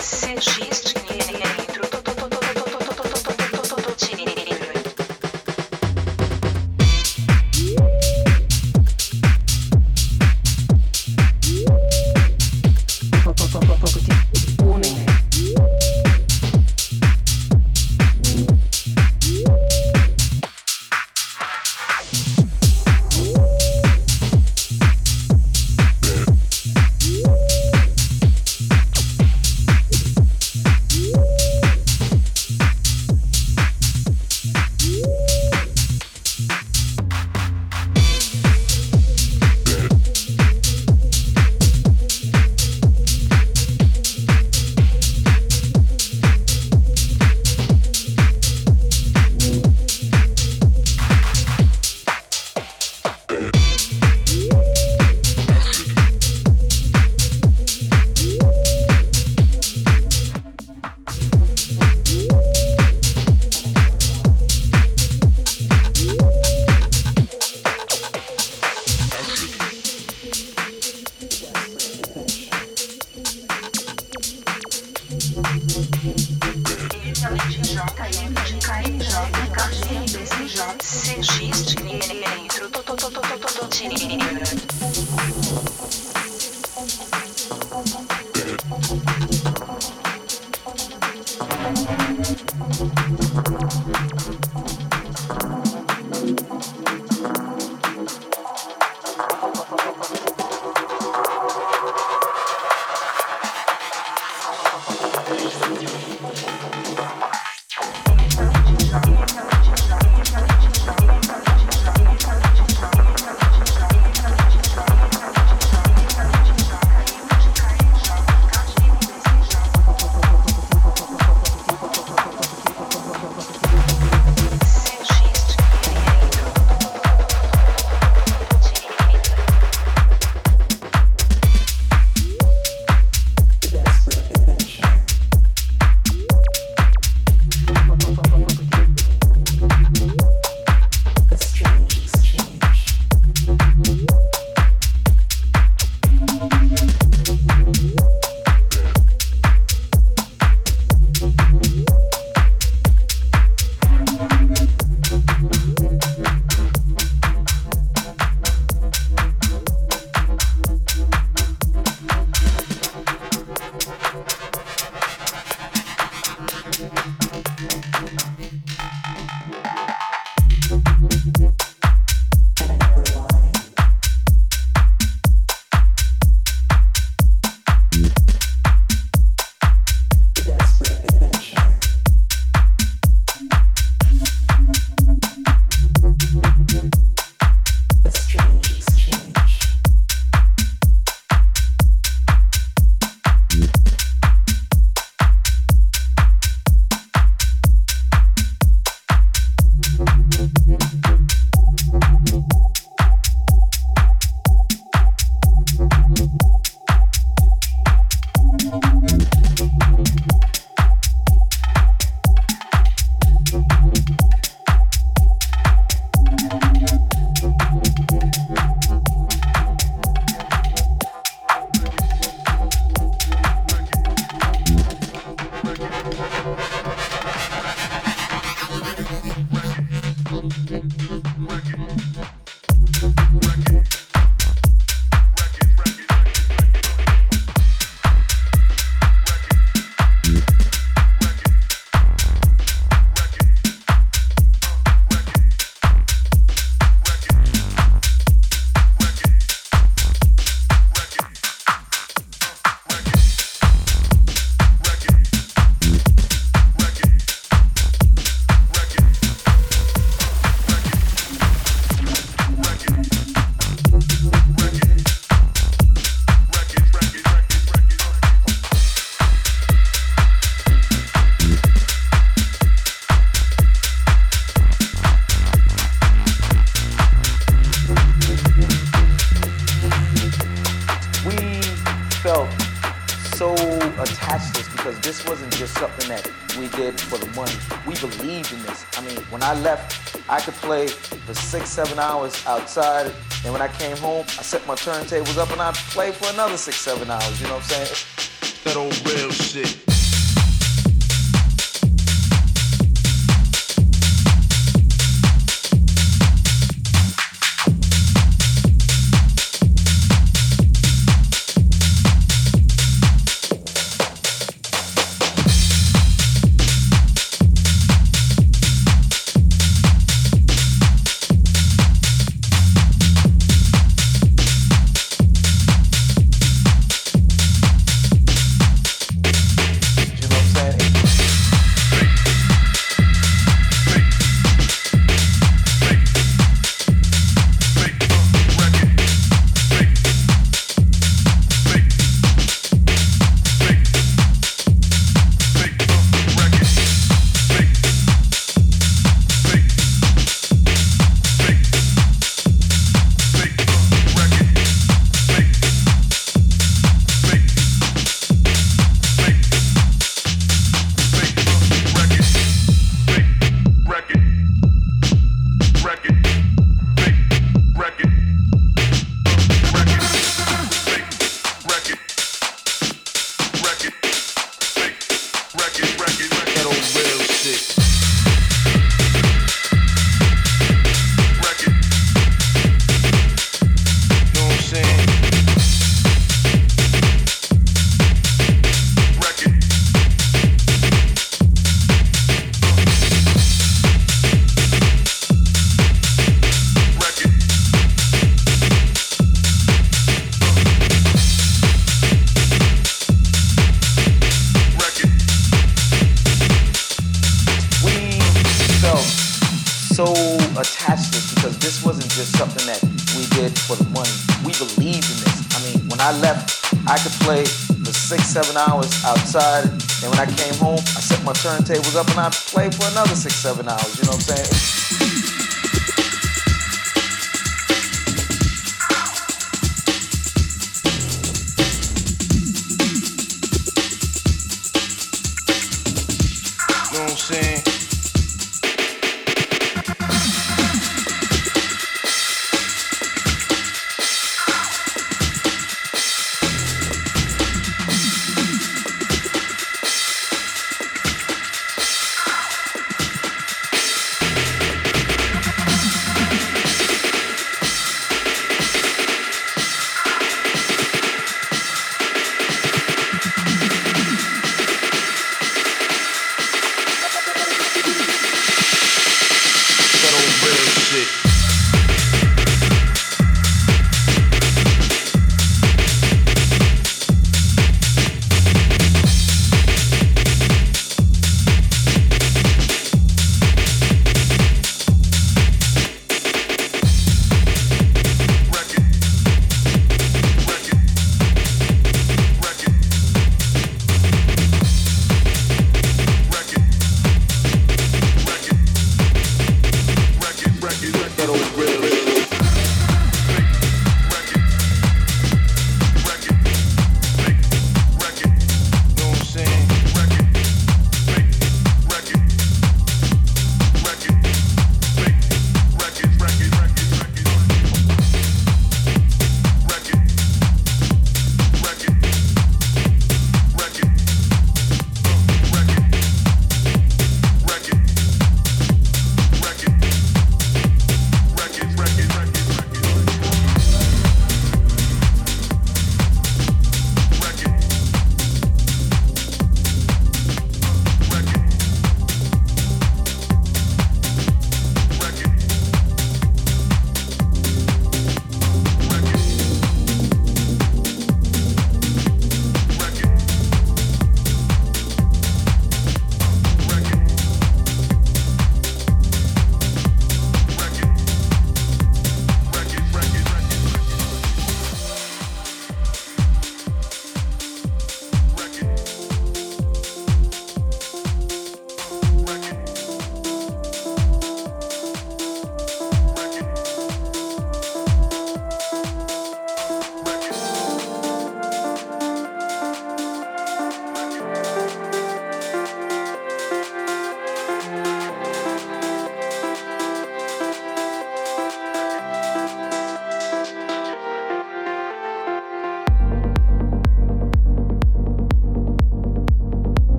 CXJ For six, seven hours outside, and when I came home, I set my turntables up and I played for another six, seven hours. You know what I'm saying? I could play for six, seven hours outside, and when I came home, I set my turntables up and I played for another six, seven hours. You know what I'm saying?